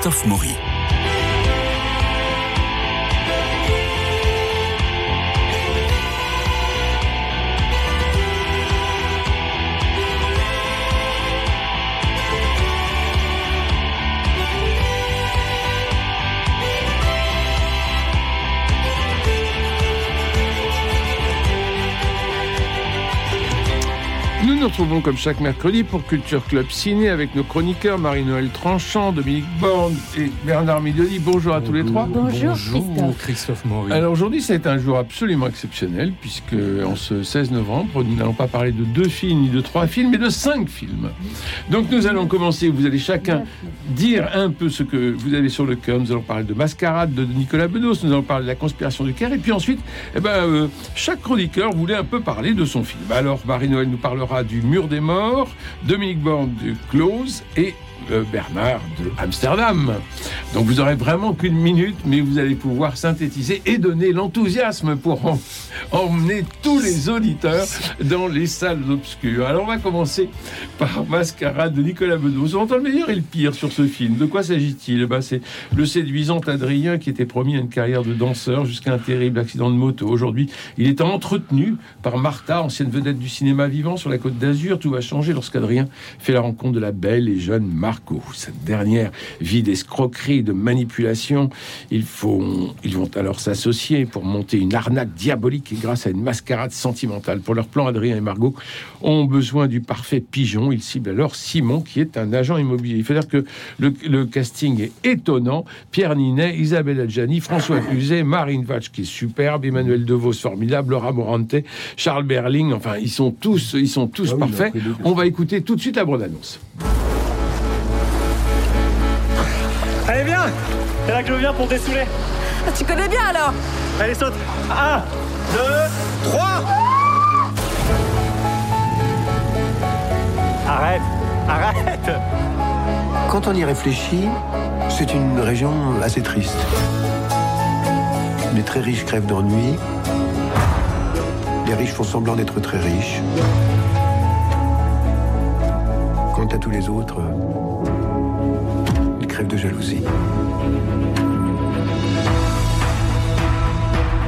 Christophe Maury. Nous retrouvons comme chaque mercredi pour Culture Club Ciné avec nos chroniqueurs Marie-Noël Tranchant, Dominique Borne et Bernard Midoli. Bonjour à tous les trois. Bonjour, Bonjour Christophe Maury. Alors aujourd'hui, c'est un jour absolument exceptionnel puisque en ce 16 novembre, nous n'allons pas parler de deux films ni de trois films, mais de cinq films. Donc nous allons commencer. Vous allez chacun dire un peu ce que vous avez sur le cœur. Nous allons parler de Mascarade de Nicolas Bedos. Nous allons parler de la conspiration du Caire. Et puis ensuite, eh ben, euh, chaque chroniqueur voulait un peu parler de son film. Alors Marie-Noël nous parlera du Mur des Morts, Dominique Borne du Close et Bernard de Amsterdam. Donc vous aurez vraiment qu'une minute, mais vous allez pouvoir synthétiser et donner l'enthousiasme pour emmener tous les auditeurs dans les salles obscures. Alors on va commencer par Mascarade de Nicolas Bedos. On entend le meilleur et le pire sur ce film. De quoi s'agit-il? Ben, C'est le séduisant Adrien qui était promis à une carrière de danseur jusqu'à un terrible accident de moto. Aujourd'hui, il est entretenu par Martha, ancienne vedette du cinéma vivant sur la côte d'Azur. Tout va changer lorsqu'Adrien fait la rencontre de la belle et jeune Marco. Cette dernière vit d'escroquerie, de manipulation. Ils, faut, ils vont alors s'associer pour monter une arnaque diabolique et grâce à une mascarade sentimentale. Pour leur plan, Adrien et Margot ont besoin du parfait pigeon. Ils ciblent alors Simon, qui est un agent immobilier. Il faut dire que le, casting est étonnant. Pierre Ninet, Isabelle Adjani, François Cluzet, Marine Vatch, qui est superbe, Emmanuel Devos, formidable, Laura Morante, Charles Berling. Enfin, ils sont tous, ils sont tous ah parfaits. On va écouter tout de suite la bande-annonce. Allez, viens C'est là que je viens pour dessouler. Ah, tu connais bien alors Allez, saute 1, 2, 3 Arrête Arrête Quand on y réfléchit, c'est une région assez triste. Les très riches crèvent d'ennui. Les riches font semblant d'être très riches. Quant à tous les autres, de jalousie.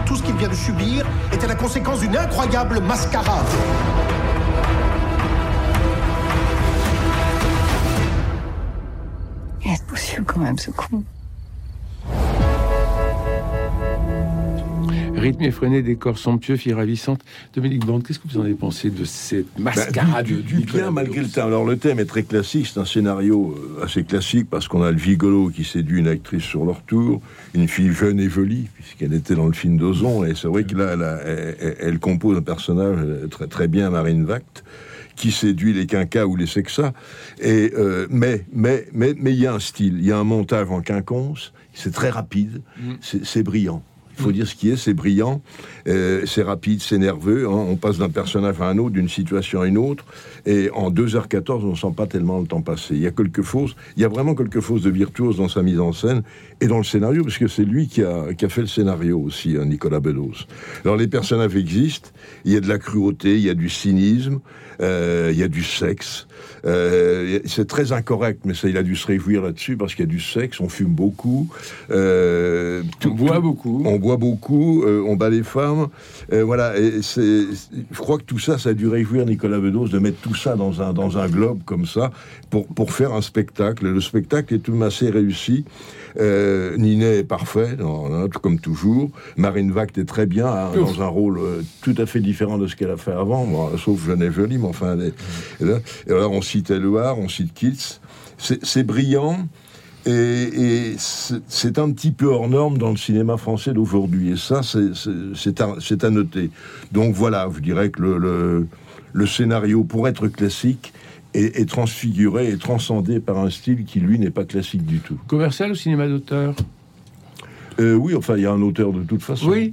Tout ce qu'il vient de subir était la conséquence d'une incroyable mascarade. Est-ce possible quand même ce con rythme effréné, décor somptueux, fille ravissante. Dominique Bande, qu'est-ce que vous en avez pensé de cette bah, mascarade du, bien malgré le thème. Alors le thème est très classique, c'est un scénario euh, assez classique parce qu'on a le vigolo qui séduit une actrice sur leur tour, une fille jeune et jolie puisqu'elle était dans le film d'Ozon et c'est vrai que là elle, compose un personnage euh, très très bien, Marine Vact qui séduit les quinquas ou les sexas. Et euh, mais mais mais mais il y a un style, il y a un montage en quinconce. C'est très rapide, mm. c'est brillant. Faut dire ce qui est, c'est brillant, euh, c'est rapide, c'est nerveux. Hein. On passe d'un personnage à un autre, d'une situation à une autre, et en 2h14, on sent pas tellement le temps passer. Il y a quelque chose, il y a vraiment quelque chose de virtuose dans sa mise en scène et dans le scénario, parce que c'est lui qui a, fait le scénario aussi, hein, Nicolas Bedos. Alors les personnages existent, il y a de la cruauté, il y a du cynisme, il y a du sexe. Euh, c'est très incorrect, mais ça, il a dû se réjouir là-dessus parce qu'il y a du sexe, on fume beaucoup, euh, on boit beaucoup, on boit beaucoup, on bat les femmes, voilà. Et je crois que tout ça, ça a dû réjouir Nicolas Bedos de mettre tout ça dans un dans un globe comme ça pour pour faire un spectacle. Le spectacle est tout de assez réussi. Euh, Ninet est parfait, comme toujours. Marine Vact est très bien, hein, dans un rôle euh, tout à fait différent de ce qu'elle a fait avant, sauf et Jolie, enfin... et, là, on cite Éluard, on cite Keats. C'est brillant. Et, c'est un petit peu hors norme dans le cinéma français d'aujourd'hui. Et ça, c'est à, noter. Donc voilà, je dirais que le, scénario, pour être classique, est, transfiguré et transcendé par un style qui, lui, n'est pas classique du tout. Commercial ou cinéma d'auteur? Euh, oui, enfin, il y a un auteur de toute façon. Oui,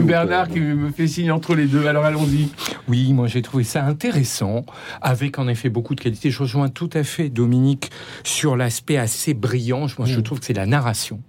Bernard qui me fait signe entre les deux. Alors allons-y. Oui, moi j'ai trouvé ça intéressant, avec en effet beaucoup de qualité. Je rejoins tout à fait Dominique sur l'aspect assez brillant. Moi, je mm. trouve que c'est la narration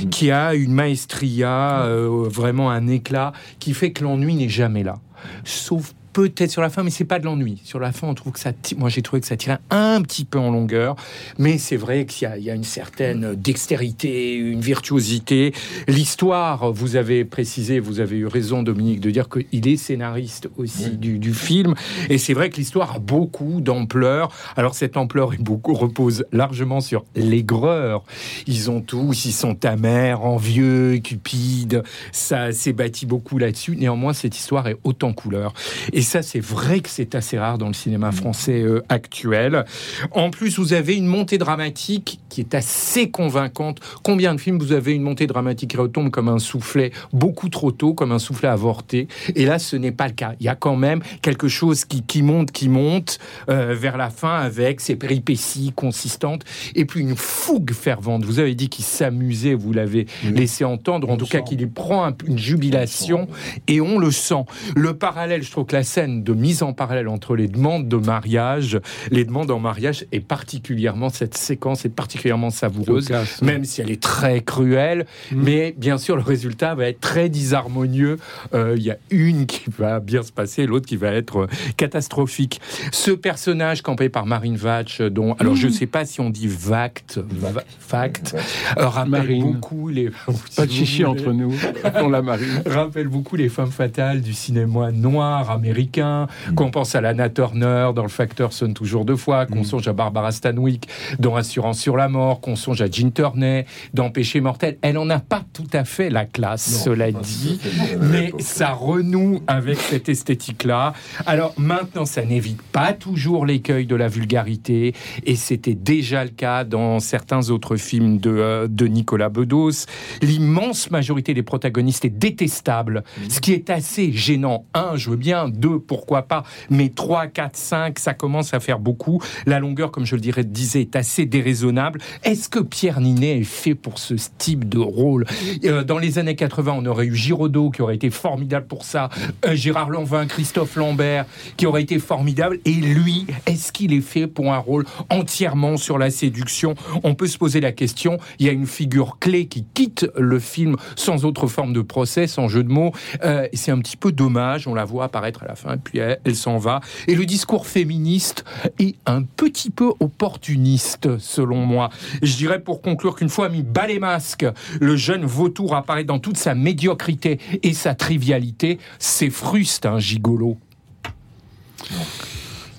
mm. qui a une maestria, euh, vraiment un éclat, qui fait que l'ennui n'est jamais là. Sauf peut-être sur la fin, mais c'est pas de l'ennui. Sur la fin, on trouve que ça, moi j'ai trouvé que ça tirait un petit peu en longueur, mais c'est vrai qu'il y, y a une certaine dextérité, une virtuosité. L'histoire, vous avez précisé, vous avez eu raison, Dominique, de dire qu'il est scénariste aussi du, du film, et c'est vrai que l'histoire a beaucoup d'ampleur. Alors cette ampleur est beaucoup repose largement sur l'aigreur. Ils ont tous, ils sont amers, envieux, cupides. Ça s'est bâti beaucoup là-dessus. Néanmoins, cette histoire est en couleur. Et ça, c'est vrai que c'est assez rare dans le cinéma français euh, actuel. En plus, vous avez une montée dramatique qui est assez convaincante. Combien de films vous avez une montée dramatique qui retombe comme un soufflet beaucoup trop tôt, comme un soufflet avorté? Et là, ce n'est pas le cas. Il y a quand même quelque chose qui, qui monte, qui monte euh, vers la fin avec ses péripéties consistantes et puis une fougue fervente. Vous avez dit qu'il s'amusait, vous l'avez laissé entendre, en tout cas qu'il y prend un- une jubilation et on le sent. Le parallèle, je trouve que la scène de mise en parallèle entre les demandes de mariage, les demandes en mariage est particulièrement, cette séquence est particulièrement savoureuse, Cocasse. même si elle est très cruelle, mais bien sûr le résultat va être très disharmonieux. Euh, Il y a une qui va bien se passer, l'autre qui va être euh, catastrophique. Ce personnage campé par Marine Vatch, euh, dont, alors je ne sais pas si on dit Vact, va- Fact, euh, rappelle Marine. beaucoup les... Pas de chichi entre nous. On la marine. rappelle beaucoup les femmes fatales du cinéma noir américain. Qu'on pense à Lana Turner dans Le Facteur sonne toujours deux fois, qu'on songe à Barbara Stanwyck dans Assurance sur la mort, qu'on songe à Jean Turney dans Péché mortel. Elle en a pas tout à fait la classe, cela dit, mais ça renoue avec cette esthétique-là. Alors maintenant, ça n'évite pas toujours l'écueil de la vulgarité, et c'était déjà le cas dans certains autres films de, euh, de Nicolas Bedos. L'immense majorité des protagonistes est détestable, ce qui est assez gênant. Un, je veux bien, deux, pourquoi pas, mais trois, quatre, cinq, ça commence à faire beaucoup. La longueur, comme je le dirais, disais, est assez déraisonnable. Est-ce que Pierre Ninet est fait pour ce type de rôle? Euh, Dans les années 80, on aurait eu Giraudot qui aurait été formidable pour ça, euh, Gérard Lanvin, Christophe Lambert qui aurait été formidable. Et lui, est-ce qu'il est fait pour un rôle entièrement sur la séduction? On peut se poser la question. Il y a une figure clé qui quitte le film sans autre forme de procès, sans jeu de mots. Euh, c'est un petit peu dommage. On la voit apparaître à la fin, puis elle s'en va. Et le discours féministe est un petit peu opportuniste, selon moi. Je dirais pour conclure qu'une fois mis bas les masques, le jeune vautour apparaît dans toute sa médiocrité et sa trivialité. C'est fruste, un gigolo.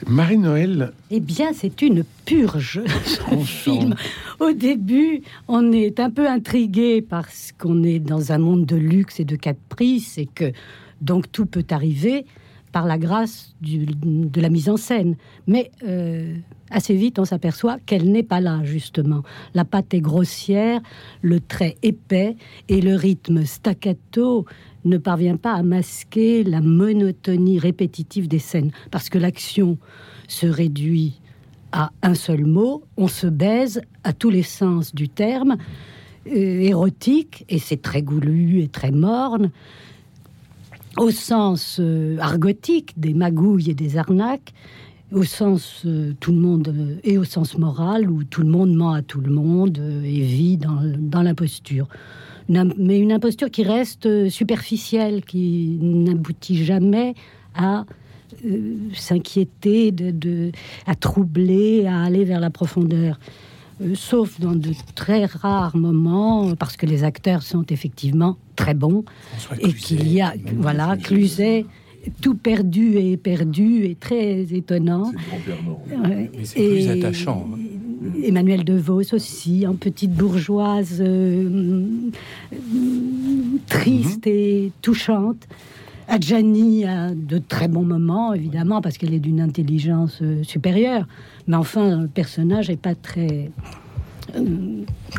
Marie-Noël, Eh bien, c'est une purge, ce film. Au début, on est un peu intrigué parce qu'on est dans un monde de luxe et de caprice et que donc tout peut arriver par la grâce du- de la mise en scène. Mais euh, assez vite, on s'aperçoit qu'elle n'est pas là, justement. La pâte est grossière, le trait épais et le rythme staccato ne parvient pas à masquer la monotonie répétitive des scènes, parce que l'action se réduit à un seul mot, on se baise à tous les sens du terme, euh, érotique, et c'est très goulu et très morne, au sens euh, argotique des magouilles et des arnaques, au sens euh, tout le monde euh, et au sens moral où tout le monde ment à tout le monde euh, et vit dans, dans l'imposture. Mais une imposture qui reste euh, superficielle, qui n'aboutit jamais à euh, s'inquiéter, de, de- à troubler, à aller vers la profondeur. Euh, sauf dans de très rares moments, parce que les acteurs sont effectivement très bons et qu'il y a, voilà, Cluzet, tout perdu et perdu et très étonnant. Mais c'est plus attachant. Emmanuel DeVos aussi, en petite bourgeoise, euh, triste et touchante. Adjani a de très bons moments, évidemment, parce qu'elle est d'une intelligence euh, supérieure. Mais enfin, le personnage n'est pas très.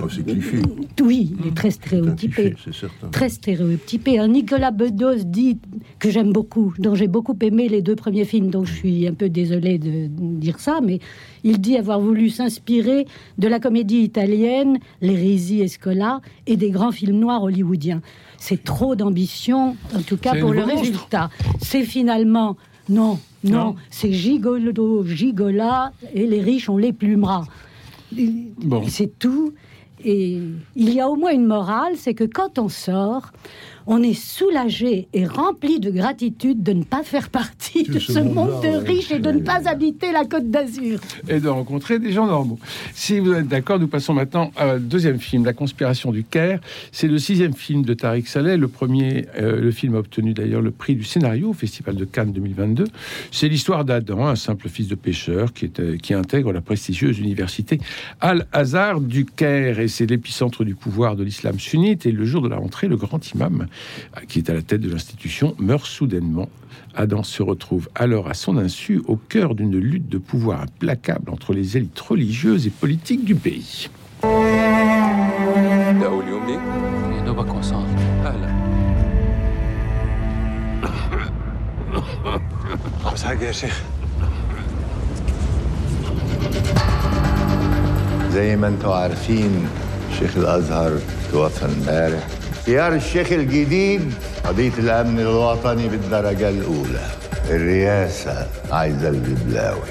Oh, c'est cliché. Oui, il est très un stéréotypé cliché, c'est certain. très stéréotypé. Nicolas Bedos dit que j'aime beaucoup, dont j'ai beaucoup aimé les deux premiers films, donc je suis un peu désolée de dire ça, mais il dit avoir voulu s'inspirer de la comédie italienne, l'hérésie et Scola, et des grands films noirs hollywoodiens. C'est trop d'ambition, en tout cas pour le monstre. résultat. C'est finalement, non, non, Non. c'est gigolo, gigola, et les riches, on les plumera. C'est tout. Et il y a au moins une morale, c'est que quand on sort, on est soulagé et rempli de gratitude de ne pas faire partie De ce ce monde de riches et de ne pas habiter la Côte d'Azur. et de rencontrer des gens normaux. Si vous êtes d'accord, nous passons maintenant à un deuxième film, La conspiration du Caire. C'est le sixième film de Tariq Saleh. Le premier, euh, le film a obtenu d'ailleurs le prix du scénario au Festival de Cannes 2022. C'est l'histoire d'Adam, un simple fils de pêcheur qui, est, euh, qui intègre la prestigieuse université Al-Azhar du Caire. Et c'est l'épicentre du pouvoir de l'islam sunnite. Et le jour de la rentrée, le grand imam, qui est à la tête de l'institution, meurt soudainement. Adam se retrouve alors à son insu au cœur d'une lutte de pouvoir implacable entre les élites religieuses et politiques du pays. ده أول يوم ليك؟ يا دوبك وصلت أهلا عاوز حاجة يا شيخ زي ما انتوا عارفين شيخ الازهر توفى امبارح اختيار الشيخ الجديد قضية الأمن الوطني بالدرجة الأولى. الرئاسة عايزة الببلاوي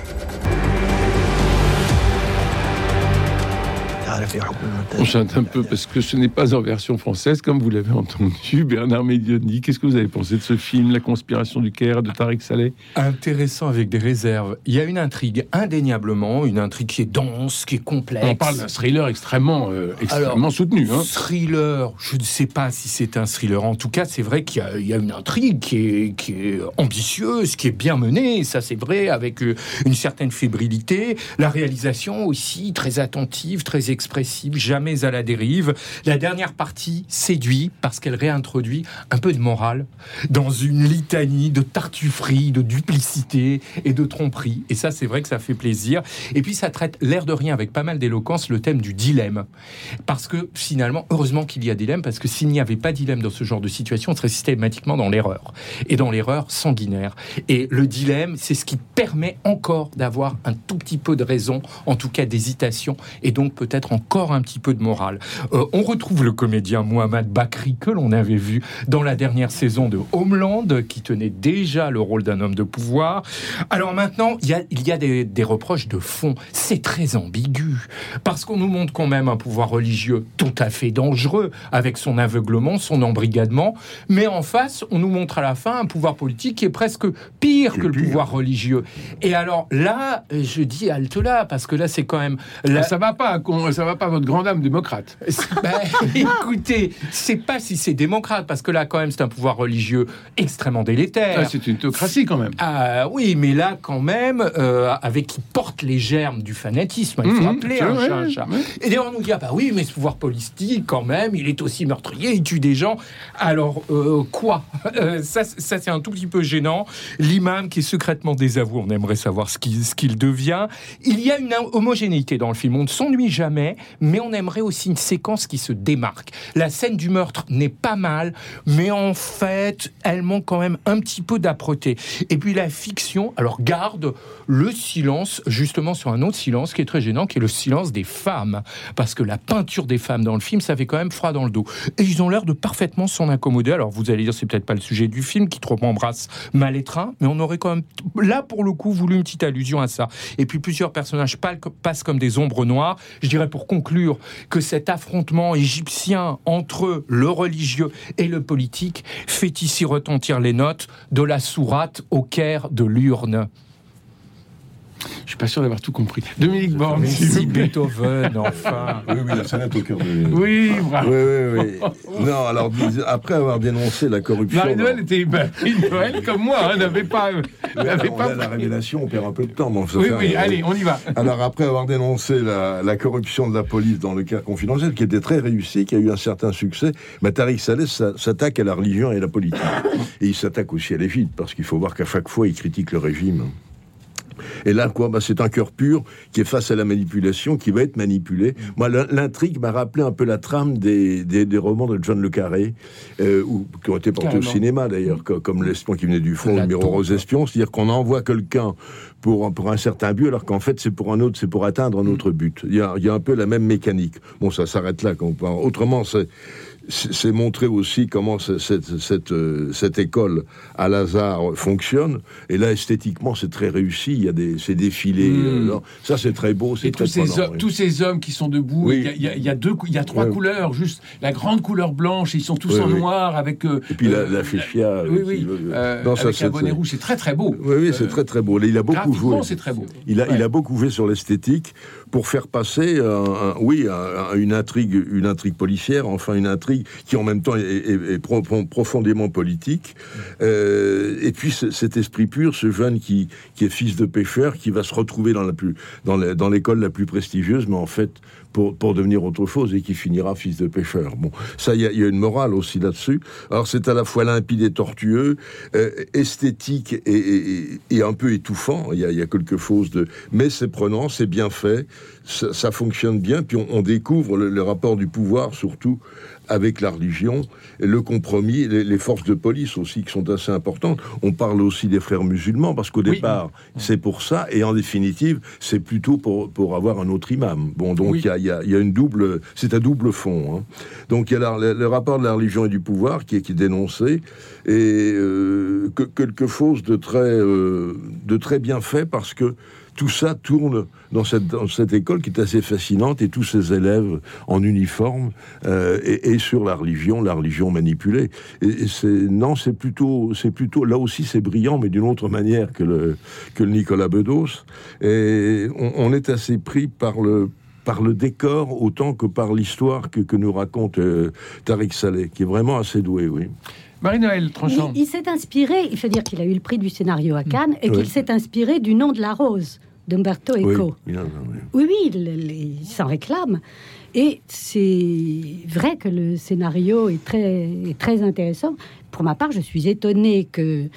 On chante un peu parce que ce n'est pas en version française, comme vous l'avez entendu, Bernard Médioni. Qu'est-ce que vous avez pensé de ce film, La conspiration du Caire de Tarek Saleh? Intéressant avec des réserves. Il y a une intrigue, indéniablement, une intrigue qui est dense, qui est complexe. On parle d'un thriller extrêmement, euh, extrêmement soutenu. Hein. Thriller, je ne sais pas si c'est un thriller. En tout cas, c'est vrai qu'il y, y, a une intrigue qui est, qui est ambitieuse, qui est bien menée, ça c'est vrai, avec euh, une certaine fébrilité. La réalisation aussi, très attentive, très expressive jamais à la dérive. La dernière partie séduit parce qu'elle réintroduit un peu de morale dans une litanie de tartufferie, de duplicité et de tromperie. Et ça, c'est vrai que ça fait plaisir. Et puis, ça traite l'air de rien, avec pas mal d'éloquence, le thème du dilemme. Parce que finalement, heureusement qu'il y a dilemme, parce que s'il n'y avait pas dilemme dans ce genre de situation, on serait systématiquement dans l'erreur. Et dans l'erreur sanguinaire. Et le dilemme, c'est ce qui permet encore d'avoir un tout petit peu de raison, en tout cas d'hésitation, et donc peut-être encore un petit peu de morale. Euh, on retrouve le comédien Mohamed Bakri que l'on avait vu dans la dernière saison de Homeland, qui tenait déjà le rôle d'un homme de pouvoir. Alors maintenant, il y a, il y a des, des reproches de fond. C'est très ambigu, parce qu'on nous montre quand même un pouvoir religieux tout à fait dangereux, avec son aveuglement, son embrigadement, mais en face, on nous montre à la fin un pouvoir politique qui est presque pire que le pire. pouvoir religieux. Et alors là, je dis halte là, parce que là, c'est quand même... la- Ça va pas, ça va pas, votre grande dame démocrate. ben, écoutez, c'est pas si c'est démocrate, parce que là, quand même, c'est un pouvoir religieux extrêmement délétère. Ah, c'est une théocratie quand même. Ah oui, mais là, quand même, euh, avec qui porte les germes du fanatisme, il faut appeler c'est un vrai, chat un chat. ouais. Et d'ailleurs, on nous dit, ah bah oui, mais ce pouvoir politique, quand même, il est aussi meurtrier, il tue des gens. Alors, euh, quoi? Euh, ça c'est un tout petit peu gênant. L'imam qui est secrètement désavoué, on aimerait savoir ce qu'il ce qu'il devient. Il y a une homogénéité dans le film, on ne s'ennuie jamais, mais on aimerait aussi une séquence qui se démarque. La scène du meurtre n'est pas mal, mais en fait, elle manque quand même un petit peu d'âpreté. Et puis la fiction, alors garde le silence, justement sur un autre silence qui est très gênant, qui est le silence des femmes. Parce que la peinture des femmes dans le film, ça fait quand même froid dans le dos. Et ils ont l'air de parfaitement s'en accommoder. Alors vous allez dire, c'est peut-être pas le sujet du film qui trop embrasse mal étreint, mais on aurait quand même, là pour le coup, voulu une petite allusion à ça. Et puis plusieurs personnages passent comme des ombres noires. Je dirais pour conclure que cet affrontement égyptien entre le religieux et le politique fait ici retentir les notes de la sourate au Caire de l'urne. Je suis pas sûr d'avoir tout compris. Dominique Borne, Si. Beethoven, enfin. Oui, oui, la scénette au cœur de. Oui, bravo. Oui, oui, oui. Non, alors, après avoir dénoncé la corruption. Marie-Noël était Marie-Noël comme moi, hein, n'avait pas, Oui, n'avait alors, pas là, la révélation, on perd un peu de temps. mais ça Oui, oui, allez, on y va. Alors après avoir dénoncé la, la corruption de la police dans le cas confidentiel, qui était très réussi, qui a eu un certain succès, bah, Tariq Saleh s'attaque à la religion et à la politique. Et il s'attaque aussi à l'Égypte, parce qu'il faut voir qu'à chaque fois, il critique le régime. Et là, quoi, bah, c'est un cœur pur qui est face à la manipulation, qui va être manipulé. Moi, l'in- l'intrigue m'a rappelé un peu la trame des, des, des romans de John Le Carré, euh, ou, qui ont été portés Carrément. au cinéma d'ailleurs, co- comme L'espion qui venait du front, La le miroir aux espions. C'est-à-dire qu'on envoie quelqu'un pour, pour un certain but, alors qu'en fait, c'est pour un autre, c'est pour atteindre un autre but. Il y, a, il y a un peu la même mécanique. Bon, ça s'arrête là. Quand on parle. Autrement, c'est c'est montrer aussi comment ce- cette, cette, euh, cette école à Lazare fonctionne. Et là, esthétiquement, c'est très réussi. Il y a des, ces défilés. Mm. euh, ça, c'est très beau. Et très tous ces, hommes, oui. tous ces hommes qui sont debout, Oui. il y a- il y, deux, il y a trois couleurs, juste la grande couleur blanche, ils sont tous en noir avec. euh, Et puis la, euh, la féchia. Oui, oui, Non, avec un bonnet rouge, c'est très très beau. Oui, oui, c'est très très beau. Il a beaucoup graphiquement, joué. c'est très beau. Il a, il a beaucoup joué sur l'esthétique pour faire passer, un- un- oui, un- un- une intrigue, une intrigue policière, enfin une intrigue qui en même temps est, est- est pro- pro- profondément politique. Euh, et puis ce- cet esprit pur, ce jeune qui, qui est fils de pêcheur, qui va se retrouver dans la plus, dans la- dans l'école la plus prestigieuse, mais en fait pour, pour devenir autre chose et qui finira fils de pêcheur. Bon, ça, il y, a- une morale aussi là-dessus. Alors c'est à la fois limpide et tortueux, euh, esthétique et, et- un peu étouffant. Il y, a, y a quelque chose de, mais c'est prenant, c'est bien fait, ça, fonctionne bien. Puis on, découvre le rapport du pouvoir surtout avec la religion, le compromis, les, les forces de police aussi qui sont assez importantes. On parle aussi des frères musulmans parce qu'au Oui. départ c'est pour ça et en définitive c'est plutôt pour, pour avoir un autre imam. Bon donc il Oui. y, y y a une double, c'est à double fond. hein. Donc il y a la- le, le rapport de la religion et du pouvoir qui est, qui est dénoncé et euh, que, quelque chose de très, euh, de très bien fait parce que tout ça tourne dans cette, école qui est assez fascinante et tous ces élèves en uniforme euh, et, sur la religion, la religion manipulée. Et, c'est non, c'est plutôt, c'est plutôt là aussi c'est brillant, mais d'une autre manière que le Nicolas Bedos. Et on, est assez pris par le décor autant que par l'histoire que, que nous raconte euh, Tariq Saleh, qui est vraiment assez doué, oui. Marie-Noël Il, Tranchant. il s'est inspiré, il faut dire qu'il a eu le prix du scénario à Cannes et Oui. qu'il s'est inspiré du nom de la rose d'Umberto Oui, Eco. oui. Oui, oui, il, il- il s'en réclame. Et c'est vrai que le scénario est très, est très intéressant. Pour ma part, je suis étonnée que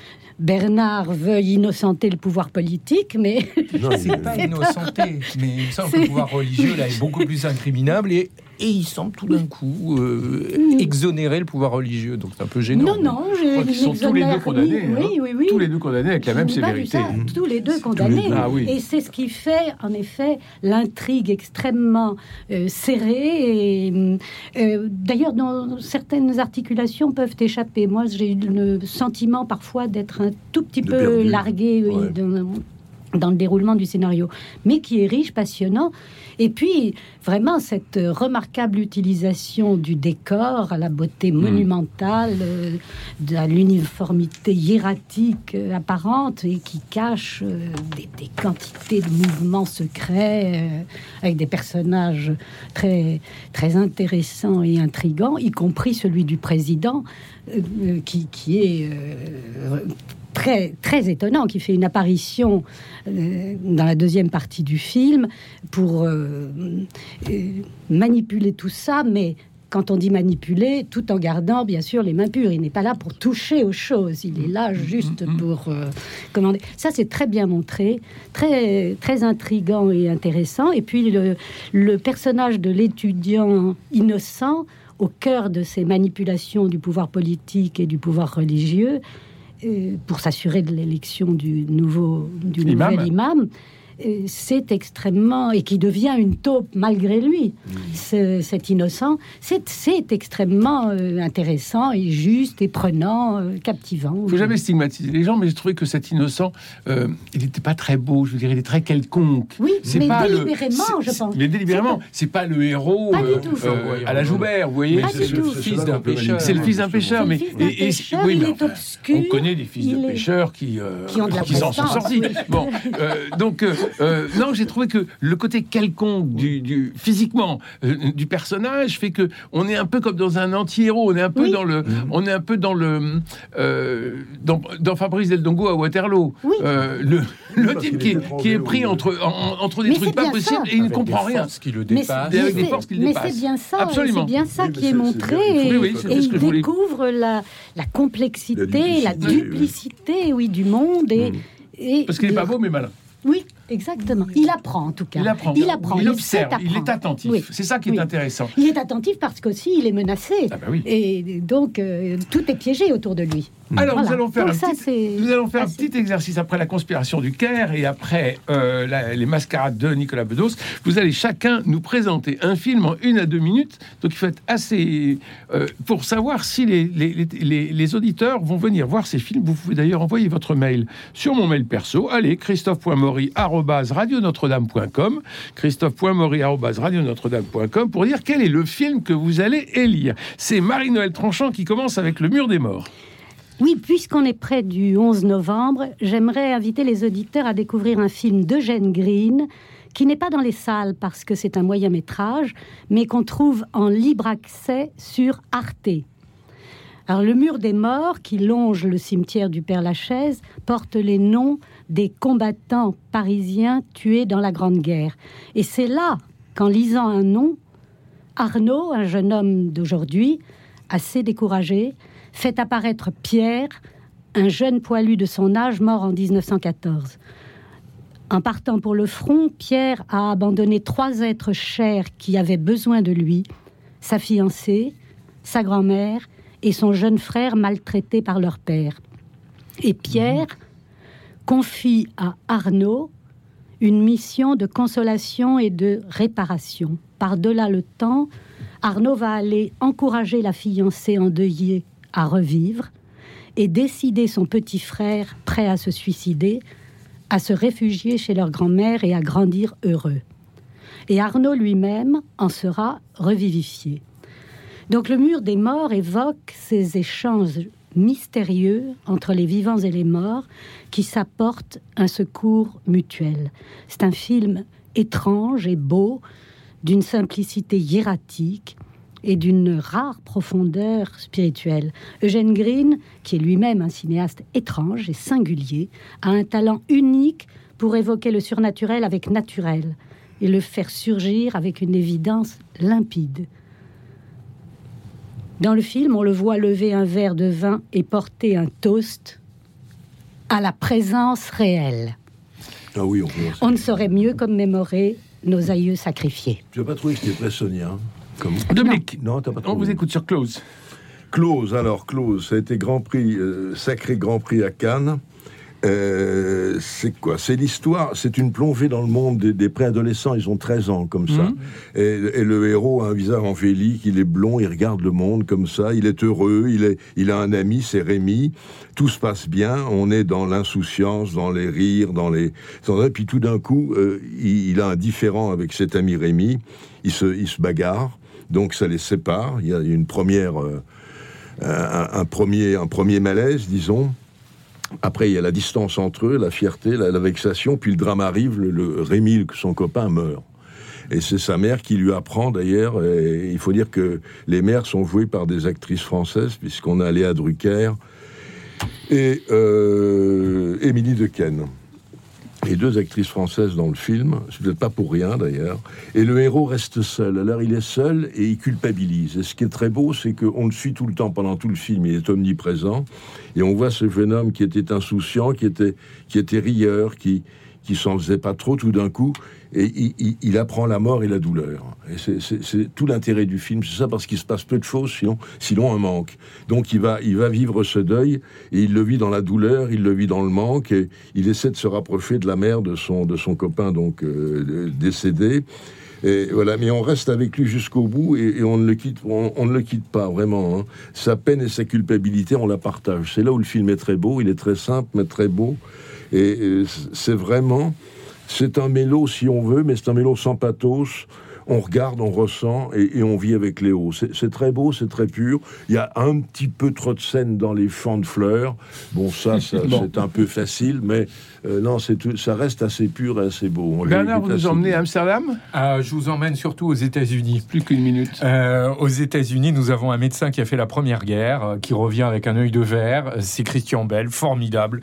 Bernard veuille innocenter le pouvoir politique, mais Non, C'est pas innocenté, mais il me semble que le pouvoir religieux là est beaucoup plus incriminable et, et il semble tout d'un coup euh, exonérer le pouvoir religieux. Donc c'est un peu gênant. non, non, je qu'ils sont tous les deux condamnés, hein. Oui, oui, oui. Tous les deux condamnés avec la Je même sévérité. ça, tous les deux condamnés. Ah oui. Et c'est ce qui fait, en effet, l'intrigue extrêmement euh, serrée. Et, euh, D'ailleurs, dans certaines articulations peuvent échapper. Moi, j'ai eu le sentiment parfois d'être un tout petit De peu perdu. largué oui, Ouais. dans, dans le déroulement du scénario, mais qui est riche, passionnant. Et puis, vraiment, cette euh, remarquable utilisation du décor à la beauté Hmm. monumentale, euh, de l'uniformité hiératique euh, apparente et qui cache euh, des, des quantités de mouvements secrets euh, avec des personnages très, très intéressants et intrigants, y compris celui du président, euh, euh, qui, qui est euh, très, très étonnant, qui fait une apparition euh, dans la deuxième partie du film pour euh, euh, manipuler tout ça, mais quand on dit manipuler, tout en gardant bien sûr les mains pures. Il n'est pas là pour toucher aux choses, il est là juste pour euh, commander. Ça, c'est très bien montré, très, très intrigant et intéressant. Et puis le, le personnage de l'étudiant innocent au cœur de ces manipulations du pouvoir politique et du pouvoir religieux, pour s'assurer de l'élection du nouveau du Imam. nouvel imam, euh, c'est extrêmement et qui devient une taupe malgré lui, ce- cet innocent, c'est c'est extrêmement euh, intéressant et juste et prenant, euh, captivant. Il faut jamais stigmatiser les gens, mais j'ai trouvé que cet innocent, euh, il n'était pas très beau. Je veux dire, il est très quelconque. Oui, C'est mais pas le- délibérément, c'est- je pense. Mais délibérément, c'est pas le héros Pas du euh, tout. euh, à la Joubert, vous voyez. C'est le fils d'un pêcheur. C'est le fils d'un pêcheur, C'est mais le fils d'un et- et- pêcheur, oui, il mais est enfin, obscur, On connaît des fils il de pêcheurs qui Qui ont de la s'en sont sortis. Bon, donc euh, non, j'ai trouvé que le côté quelconque du, du- physiquement euh, du personnage fait que on est un peu comme dans un anti-héros. On est un peu Oui. dans le, on est un peu dans le euh, dans, dans Fabrice Del Dongo à Waterloo. Oui. Euh, le type qui est, qui est étranger, pris entre en- entre des Mais trucs pas possibles et il ne comprend rien. forces qui le des mais c'est- mais dépassent. c'est bien ça, Absolument. c'est bien ça Oui, qui est montré et, Oui, oui, c'est et ce il que je voulais- découvre la, la complexité, La la duplicité, duplicité, oui, du monde et, Mm. et Parce qu'il n'est pas beau mais malin. Oui, exactement. Il apprend en tout cas. Il apprend. Il apprend. Il observe. Il est attentif. Oui. C'est ça qui est Oui. intéressant. Il est attentif parce qu'aussi il est menacé. Ah bah oui. Et donc euh, tout est piégé autour de lui. Alors, nous allons faire, Donc un, ça, petit, c'est nous allons faire un facile. petit exercice après la conspiration du Caire et après euh, la- les mascarades de Nicolas Bedos. Vous allez chacun nous présenter un film en une à deux minutes. Donc, il faut être assez. euh, pour savoir si les, les, les- les- les auditeurs vont venir voir ces films, vous pouvez d'ailleurs envoyer votre mail sur mon mail perso. Allez, christophe.maury.radionotre-dame.com. Christophe.maury.radionotre-dame.com pour dire quel est le film que vous allez élire. C'est Marie-Noël Tranchant qui commence avec Le Mur des Morts. Oui, puisqu'on est près du 11 novembre, j'aimerais inviter les auditeurs à découvrir un film d'Eugène Green qui n'est pas dans les salles parce que c'est un moyen métrage, mais qu'on trouve en libre accès sur Arte. Alors, le mur des morts qui longe le cimetière du Père Lachaise porte les noms des combattants parisiens tués dans la Grande Guerre. Et c'est là qu'en lisant un nom, Arnaud, un jeune homme d'aujourd'hui, assez découragé, fait apparaître Pierre, un jeune poilu de son âge mort en 1914. En partant pour le front, Pierre a abandonné trois êtres chers qui avaient besoin de lui, sa fiancée, sa grand-mère et son jeune frère maltraité par leur père. Et Pierre confie à Arnaud une mission de consolation et de réparation. Par-delà le temps, Arnaud va aller encourager la fiancée endeuillée à revivre et décider son petit frère, prêt à se suicider, à se réfugier chez leur grand-mère et à grandir heureux. Et Arnaud lui-même en sera revivifié. Donc le mur des morts évoque ces échanges mystérieux entre les vivants et les morts qui s'apportent un secours mutuel. C'est un film étrange et beau, d'une simplicité hiératique et d'une rare profondeur spirituelle. Eugène Green, qui est lui-même un cinéaste étrange et singulier, a un talent unique pour évoquer le surnaturel avec naturel et le faire surgir avec une évidence limpide. Dans le film, on le voit lever un verre de vin et porter un toast à la présence réelle. Ah oui, on. On ne saurait mieux commémorer nos aïeux sacrifiés. Tu n'as pas trouvé que c'était très hein, comme... Dominique, Non, pas on vous écoute sur Close. Close, alors Close, ça a été Grand Prix, euh, sacré Grand Prix à Cannes. Euh, c'est quoi? C'est l'histoire, c'est une plongée dans le monde des, des préadolescents, ils ont 13 ans comme ça. Mhm. Et, et le héros a un visage angélique, il est blond, il regarde le monde comme ça, il est heureux, il, est, il a un ami, c'est Rémi, tout se passe bien, on est dans l'insouciance, dans les rires, dans les... Et puis tout d'un coup, euh, il, il a un différent avec cet ami Rémi, il se, il se bagarre, donc ça les sépare, il y a une première... euh, un, premier, un premier malaise, disons. Après, il y a la distance entre eux, la fierté, la, vexation, puis le drame arrive, le, le son copain, meurt. Et c'est sa mère qui lui apprend d'ailleurs, il faut dire que les mères sont jouées par des actrices françaises, puisqu'on a Léa Drucker et euh, Émilie Dequesne. Et deux actrices françaises dans le film, c'est peut-être pas pour rien d'ailleurs. Et le héros reste seul. Alors il est seul et il culpabilise. Et ce qui est très beau, c'est qu'on le suit tout le temps pendant tout le film. Il est omniprésent et on voit ce jeune homme qui était insouciant, qui était qui était rieur, qui qui s'en faisait pas trop tout d'un coup, et il, apprend la mort et la douleur. Et c'est- tout l'intérêt du film, c'est ça, parce qu'il se passe peu de choses, sinon, sinon un manque. Donc il va, il va vivre ce deuil, et il le vit dans la douleur, il le vit dans le manque, et il essaie de se rapprocher de la mère de son, de son copain, donc euh, décédé. Et voilà, mais on reste avec lui jusqu'au bout et, on ne le quitte, on ne le quitte pas vraiment. hein. Sa peine et sa culpabilité, on la partage. C'est là où le film est très beau. Il est très simple, mais très beau. Et, euh, c'est vraiment, c'est un mélo si on veut, mais c'est un mélo sans pathos. On regarde, on ressent et, et on vit avec Léo. C'est très beau, c'est très pur. Il y a un petit peu trop de scènes dans les champs de fleurs. Bon, ça, ça, Bon. c'est un peu facile, mais euh, non, c'est tout- ça reste assez pur et assez beau. On Bernard, vous nous emmenez à Amsterdam? Ah, je vous emmène surtout aux États-Unis. Plus qu'une minute. Euh, aux États-Unis, nous avons un médecin qui a fait la première guerre, euh, qui revient avec un œil de verre. C'est Christian Bell, formidable,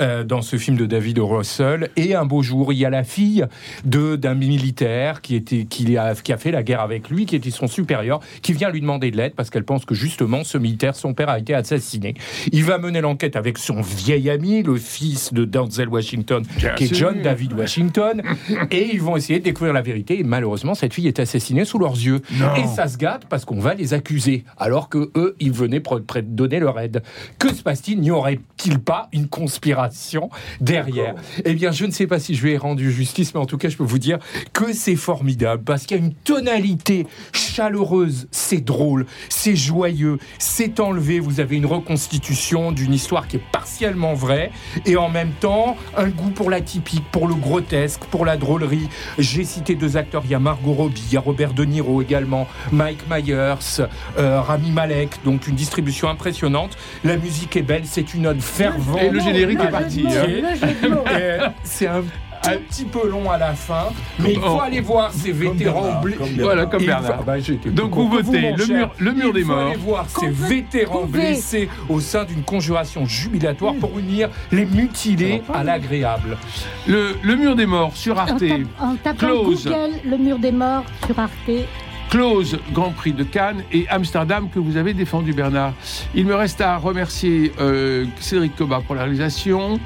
euh, dans ce film de David Russell. Et un beau jour, il y a la fille de d'un militaire qui était qui a a, qui a fait la guerre avec lui, qui était son supérieur, qui vient lui demander de l'aide parce qu'elle pense que justement ce militaire, son père, a été assassiné. Il va mener l'enquête avec son vieil ami, le fils de Denzel Washington, qui est John David Washington, et ils vont essayer de découvrir la vérité. Et malheureusement, cette fille est assassinée sous leurs yeux. Et ça se gâte parce qu'on va les accuser, alors que eux, ils venaient donner leur aide. Que se passe-t-il? N'y aurait-il pas une conspiration derrière? Eh bien, je ne sais pas si je lui ai rendu justice, mais en tout cas, je peux vous dire que c'est formidable parce qu'il y a une tonalité chaleureuse, c'est drôle, c'est joyeux, c'est enlevé. Vous avez une reconstitution d'une histoire qui est partiellement vraie et en même temps un goût pour la typique, pour le grotesque, pour la drôlerie. J'ai cité deux acteurs, il y a Margot Robbie, il y a Robert De Niro également, Mike Myers, euh, Rami Malek, donc une distribution impressionnante. La musique est belle, c'est une ode fervente. Et le générique est parti. Hein. C'est un un petit peu long à la fin, mais il faut aller voir ces vétérans blessés. Voilà, comme Bernard. Bah, Donc vous votez le mur, le mur des morts. Il faut aller voir ces vétérans blessés au sein d'une conjuration jubilatoire pour unir les mutilés à l'agréable. Le, le, mur des morts sur Arte. En, tapant Close. Google, le mur des morts sur Arte. Close, Grand Prix de Cannes et Amsterdam que vous avez défendu Bernard. Il me reste à remercier euh, Cédric Cobat pour la réalisation,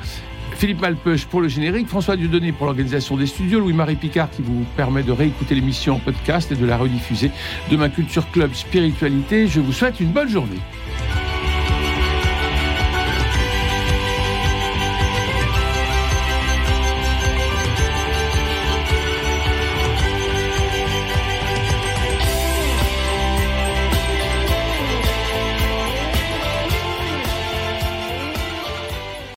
Philippe Malpeuch pour le générique, François Dieudonné pour l'organisation des studios, Louis-Marie Picard qui vous permet de réécouter l'émission en podcast et de la rediffuser de ma culture club spiritualité. Je vous souhaite une bonne journée.